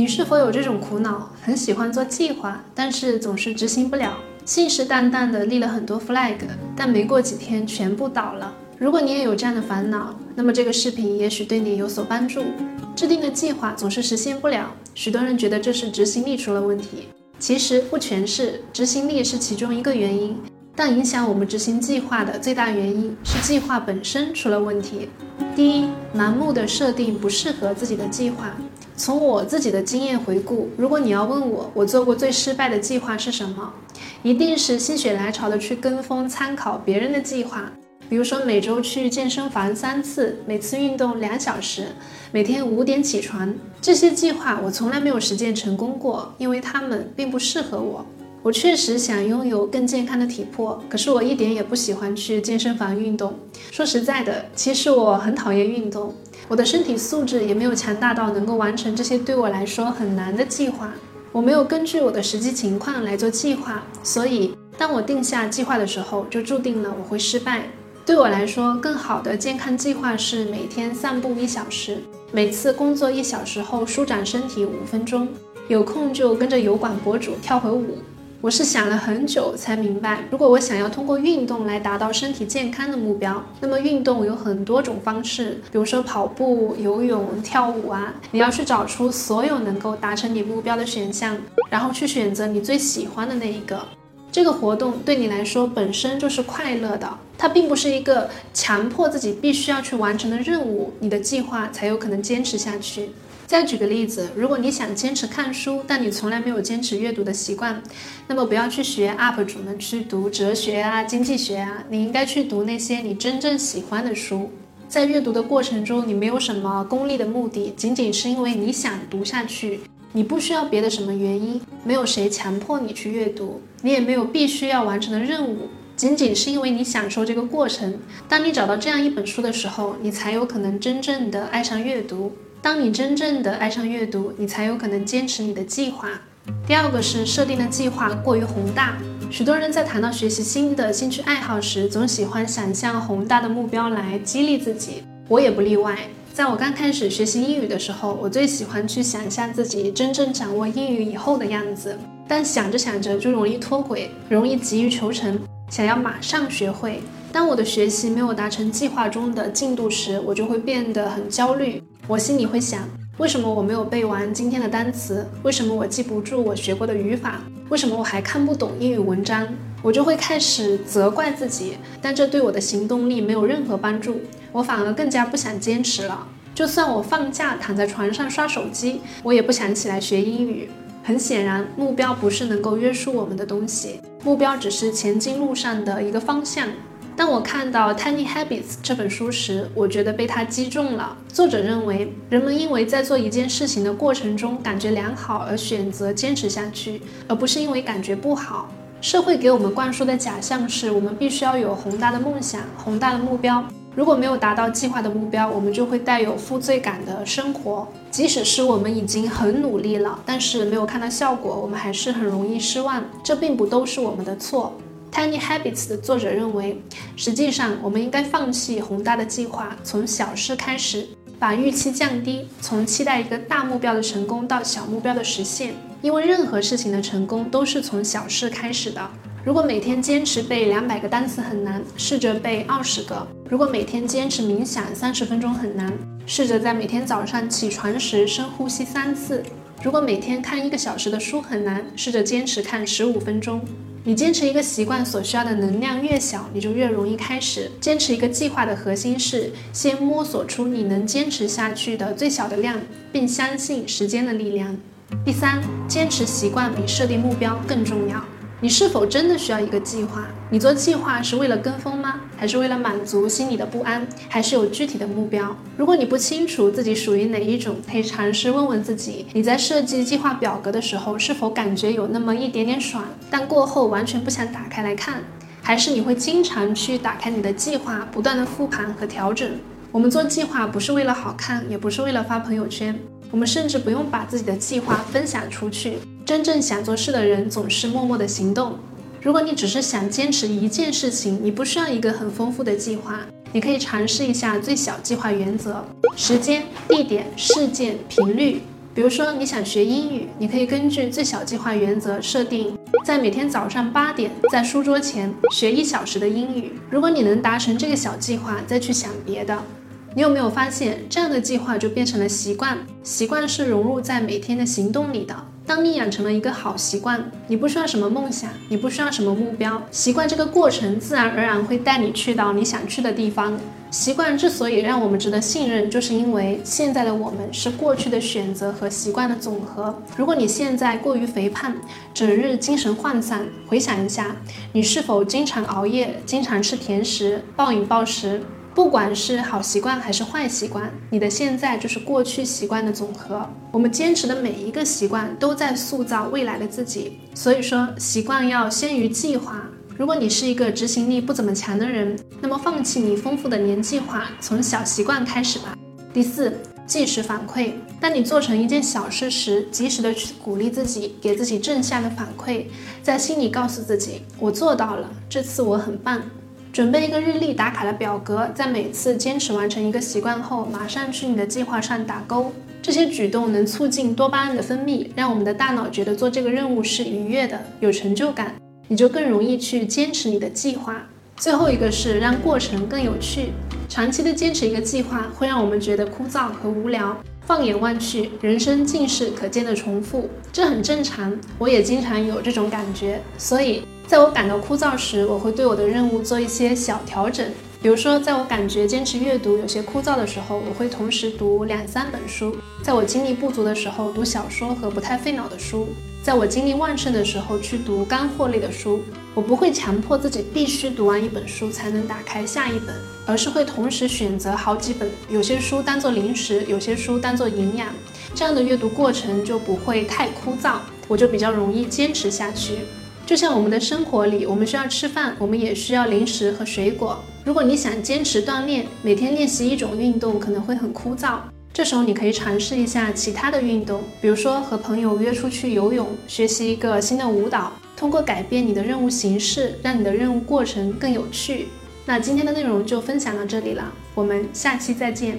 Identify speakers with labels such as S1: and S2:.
S1: 你是否有这种苦恼？很喜欢做计划，但是总是执行不了，信誓旦旦的立了很多 flag，但没过几天全部倒了。如果你也有这样的烦恼，那么这个视频也许对你有所帮助。制定的计划总是实现不了，许多人觉得这是执行力出了问题，其实不全是，执行力是其中一个原因。但影响我们执行计划的最大原因是计划本身出了问题。第一，盲目的设定不适合自己的计划。从我自己的经验回顾，如果你要问我，我做过最失败的计划是什么，一定是心血来潮的去跟风参考别人的计划。比如说每周去健身房三次，每次运动两小时，每天五点起床，这些计划我从来没有实践成功过，因为他们并不适合我。我确实想拥有更健康的体魄，可是我一点也不喜欢去健身房运动。说实在的，其实我很讨厌运动，我的身体素质也没有强大到能够完成这些对我来说很难的计划。我没有根据我的实际情况来做计划，所以当我定下计划的时候，就注定了我会失败。对我来说，更好的健康计划是每天散步一小时，每次工作一小时后舒展身体五分钟，有空就跟着油管博主跳会舞。我是想了很久才明白，如果我想要通过运动来达到身体健康的目标，那么运动有很多种方式，比如说跑步、游泳、跳舞啊。你要去找出所有能够达成你目标的选项，然后去选择你最喜欢的那一个。这个活动对你来说本身就是快乐的，它并不是一个强迫自己必须要去完成的任务，你的计划才有可能坚持下去。再举个例子，如果你想坚持看书，但你从来没有坚持阅读的习惯，那么不要去学 UP 主们去读哲学啊、经济学啊，你应该去读那些你真正喜欢的书。在阅读的过程中，你没有什么功利的目的，仅仅是因为你想读下去，你不需要别的什么原因，没有谁强迫你去阅读，你也没有必须要完成的任务，仅仅是因为你享受这个过程。当你找到这样一本书的时候，你才有可能真正的爱上阅读。当你真正的爱上阅读，你才有可能坚持你的计划。第二个是设定的计划过于宏大。许多人在谈到学习新的兴趣爱好时，总喜欢想象宏大的目标来激励自己。我也不例外。在我刚开始学习英语的时候，我最喜欢去想象自己真正掌握英语以后的样子。但想着想着就容易脱轨，容易急于求成，想要马上学会。当我的学习没有达成计划中的进度时，我就会变得很焦虑。我心里会想，为什么我没有背完今天的单词？为什么我记不住我学过的语法？为什么我还看不懂英语文章？我就会开始责怪自己，但这对我的行动力没有任何帮助，我反而更加不想坚持了。就算我放假躺在床上刷手机，我也不想起来学英语。很显然，目标不是能够约束我们的东西，目标只是前进路上的一个方向。当我看到《Tiny Habits》这本书时，我觉得被它击中了。作者认为，人们因为在做一件事情的过程中感觉良好而选择坚持下去，而不是因为感觉不好。社会给我们灌输的假象是我们必须要有宏大的梦想、宏大的目标。如果没有达到计划的目标，我们就会带有负罪感的生活。即使是我们已经很努力了，但是没有看到效果，我们还是很容易失望。这并不都是我们的错。Tiny Habits 的作者认为，实际上我们应该放弃宏大的计划，从小事开始，把预期降低，从期待一个大目标的成功到小目标的实现。因为任何事情的成功都是从小事开始的。如果每天坚持背两百个单词很难，试着背二十个；如果每天坚持冥想三十分钟很难，试着在每天早上起床时深呼吸三次；如果每天看一个小时的书很难，试着坚持看十五分钟。你坚持一个习惯所需要的能量越小，你就越容易开始。坚持一个计划的核心是先摸索出你能坚持下去的最小的量，并相信时间的力量。第三，坚持习惯比设定目标更重要。你是否真的需要一个计划？你做计划是为了跟风吗？还是为了满足心里的不安？还是有具体的目标？如果你不清楚自己属于哪一种，可以尝试问问自己：你在设计计划表格的时候，是否感觉有那么一点点爽，但过后完全不想打开来看？还是你会经常去打开你的计划，不断的复盘和调整？我们做计划不是为了好看，也不是为了发朋友圈，我们甚至不用把自己的计划分享出去。真正想做事的人总是默默的行动。如果你只是想坚持一件事情，你不需要一个很丰富的计划，你可以尝试一下最小计划原则：时间、地点、事件、频率。比如说，你想学英语，你可以根据最小计划原则设定，在每天早上八点在书桌前学一小时的英语。如果你能达成这个小计划，再去想别的。你有没有发现，这样的计划就变成了习惯？习惯是融入在每天的行动里的。当你养成了一个好习惯，你不需要什么梦想，你不需要什么目标，习惯这个过程自然而然会带你去到你想去的地方。习惯之所以让我们值得信任，就是因为现在的我们是过去的选择和习惯的总和。如果你现在过于肥胖，整日精神涣散，回想一下，你是否经常熬夜，经常吃甜食，暴饮暴食？不管是好习惯还是坏习惯，你的现在就是过去习惯的总和。我们坚持的每一个习惯，都在塑造未来的自己。所以说，习惯要先于计划。如果你是一个执行力不怎么强的人，那么放弃你丰富的年计划，从小习惯开始吧。第四，即时反馈。当你做成一件小事时，及时的去鼓励自己，给自己正向的反馈，在心里告诉自己，我做到了，这次我很棒。准备一个日历打卡的表格，在每次坚持完成一个习惯后，马上去你的计划上打勾。这些举动能促进多巴胺的分泌，让我们的大脑觉得做这个任务是愉悦的，有成就感。你就更容易去坚持你的计划。最后一个是让过程更有趣。长期的坚持一个计划会让我们觉得枯燥和无聊。放眼望去，人生尽是可见的重复，这很正常。我也经常有这种感觉。所以，在我感到枯燥时，我会对我的任务做一些小调整。比如说，在我感觉坚持阅读有些枯燥的时候，我会同时读两三本书；在我精力不足的时候，读小说和不太费脑的书；在我精力旺盛的时候，去读干货类的书。我不会强迫自己必须读完一本书才能打开下一本，而是会同时选择好几本，有些书当做零食，有些书当做营养。这样的阅读过程就不会太枯燥，我就比较容易坚持下去。就像我们的生活里，我们需要吃饭，我们也需要零食和水果。如果你想坚持锻炼，每天练习一种运动可能会很枯燥，这时候你可以尝试一下其他的运动，比如说和朋友约出去游泳，学习一个新的舞蹈，通过改变你的任务形式，让你的任务过程更有趣。那今天的内容就分享到这里了，我们下期再见。